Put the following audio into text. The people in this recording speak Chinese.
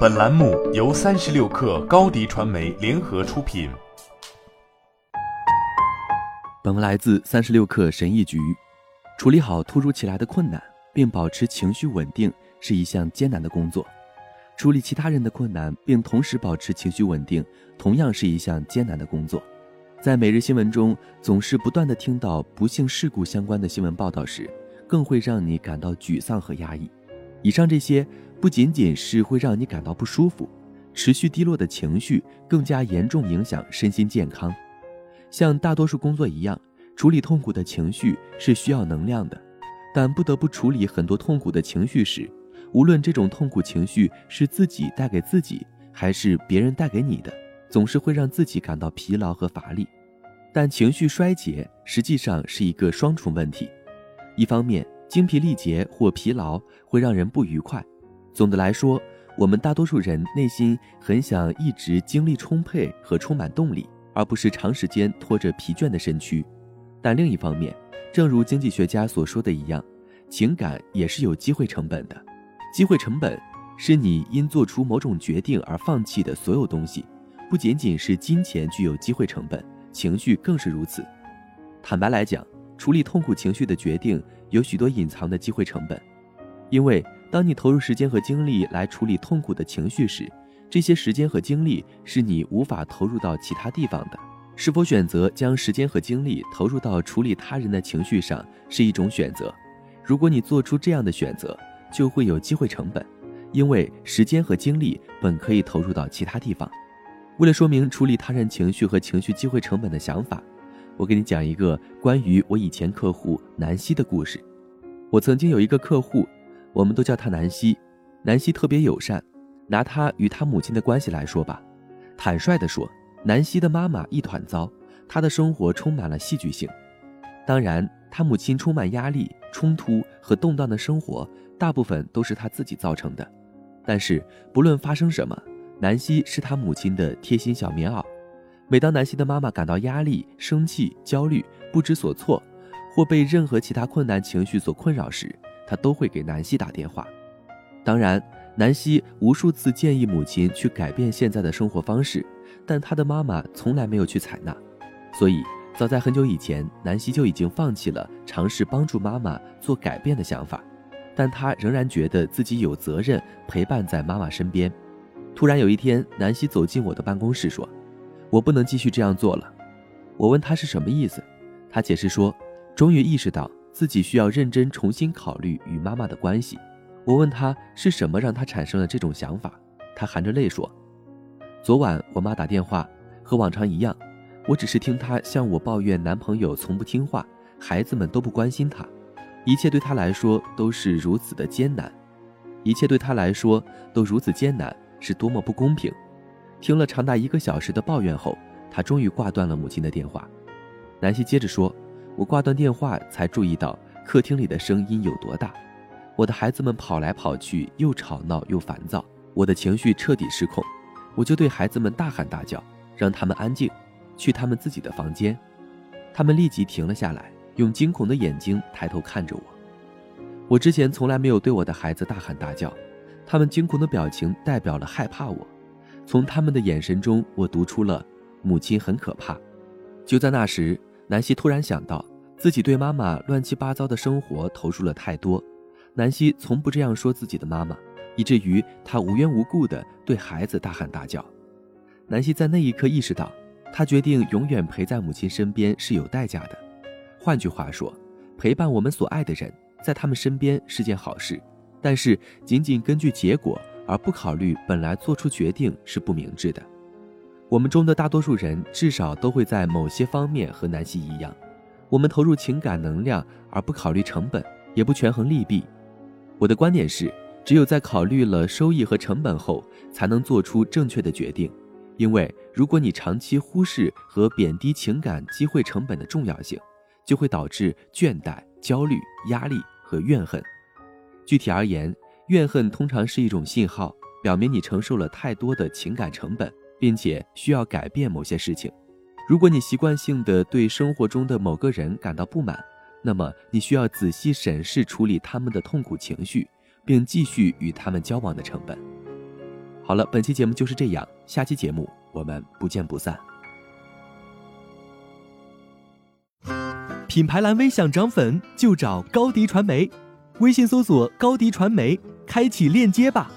本栏目由三十六氪高低传媒联合出品。本文来自三十六氪神译局。处理好突如其来的困难，并保持情绪稳定，是一项艰难的工作。处理其他人的困难，并同时保持情绪稳定，同样是一项艰难的工作。在每日新闻中，总是不断的听到不幸事故相关的新闻报道时，更会让你感到沮丧和压抑。以上这些不仅仅是会让你感到不舒服，持续低落的情绪更加严重影响身心健康。像大多数工作一样，处理痛苦的情绪是需要能量的，但不得不处理很多痛苦的情绪时，无论这种痛苦情绪是自己带给自己，还是别人带给你的，总是会让自己感到疲劳和乏力。但情绪衰竭实际上是一个双重问题，一方面，精疲力竭或疲劳会让人不愉快。总的来说，我们大多数人内心很想一直精力充沛和充满动力，而不是长时间拖着疲倦的身躯。但另一方面，正如经济学家所说的一样，情感也是有机会成本的。机会成本是你因做出某种决定而放弃的所有东西，不仅仅是金钱具有机会成本，情绪更是如此。坦白来讲，处理痛苦情绪的决定。有许多隐藏的机会成本，因为当你投入时间和精力来处理痛苦的情绪时，这些时间和精力是你无法投入到其他地方的。是否选择将时间和精力投入到处理他人的情绪上是一种选择。如果你做出这样的选择，就会有机会成本，因为时间和精力本可以投入到其他地方。为了说明处理他人情绪和情绪机会成本的想法。我给你讲一个关于我以前客户南希的故事。我曾经有一个客户，我们都叫她南希。南希特别友善。拿她与她母亲的关系来说吧，坦率地说，南希的妈妈一团糟，她的生活充满了戏剧性。当然，她母亲充满压力、冲突和动荡的生活，大部分都是她自己造成的。但是，不论发生什么，南希是她母亲的贴心小棉袄。每当南希的妈妈感到压力、生气、焦虑、不知所措，或被任何其他困难情绪所困扰时，他都会给南希打电话。当然，南希无数次建议母亲去改变现在的生活方式，但她的妈妈从来没有去采纳。所以，早在很久以前，南希就已经放弃了尝试帮助妈妈做改变的想法。但她仍然觉得自己有责任陪伴在妈妈身边。突然有一天，南希走进我的办公室说。我不能继续这样做了，我问他是什么意思，他解释说，终于意识到自己需要认真重新考虑与妈妈的关系。我问他是什么让他产生了这种想法，他含着泪说，昨晚我妈打电话，和往常一样，我只是听她向我抱怨男朋友从不听话，孩子们都不关心她，一切对她来说都是如此的艰难，一切对她来说都如此艰难，是多么不公平。听了长达一个小时的抱怨后，他终于挂断了母亲的电话。南希接着说：“我挂断电话才注意到客厅里的声音有多大，我的孩子们跑来跑去，又吵闹又烦躁，我的情绪彻底失控。我就对孩子们大喊大叫，让他们安静，去他们自己的房间。他们立即停了下来，用惊恐的眼睛抬头看着我。我之前从来没有对我的孩子大喊大叫，他们惊恐的表情代表了害怕我。”从他们的眼神中，我读出了母亲很可怕。就在那时，南希突然想到自己对妈妈乱七八糟的生活投入了太多。南希从不这样说自己的妈妈，以至于她无缘无故地对孩子大喊大叫。南希在那一刻意识到，她决定永远陪在母亲身边是有代价的。换句话说，陪伴我们所爱的人，在他们身边是件好事，但是仅仅根据结果。而不考虑本来做出决定是不明智的。我们中的大多数人至少都会在某些方面和南希一样，我们投入情感能量而不考虑成本，也不权衡利弊。我的观点是，只有在考虑了收益和成本后，才能做出正确的决定。因为如果你长期忽视和贬低情感机会成本的重要性，就会导致倦怠、焦虑、压力和怨恨。具体而言，怨恨通常是一种信号，表明你承受了太多的情感成本，并且需要改变某些事情。如果你习惯性的对生活中的某个人感到不满那么你需要仔细审视处理他们的痛苦情绪并继续与他们交往的成本。好了本期节目就是这样下期节目我们不见不散。品牌蓝 v 想涨粉就找高迪传媒。微信搜索高迪传媒开启链接吧。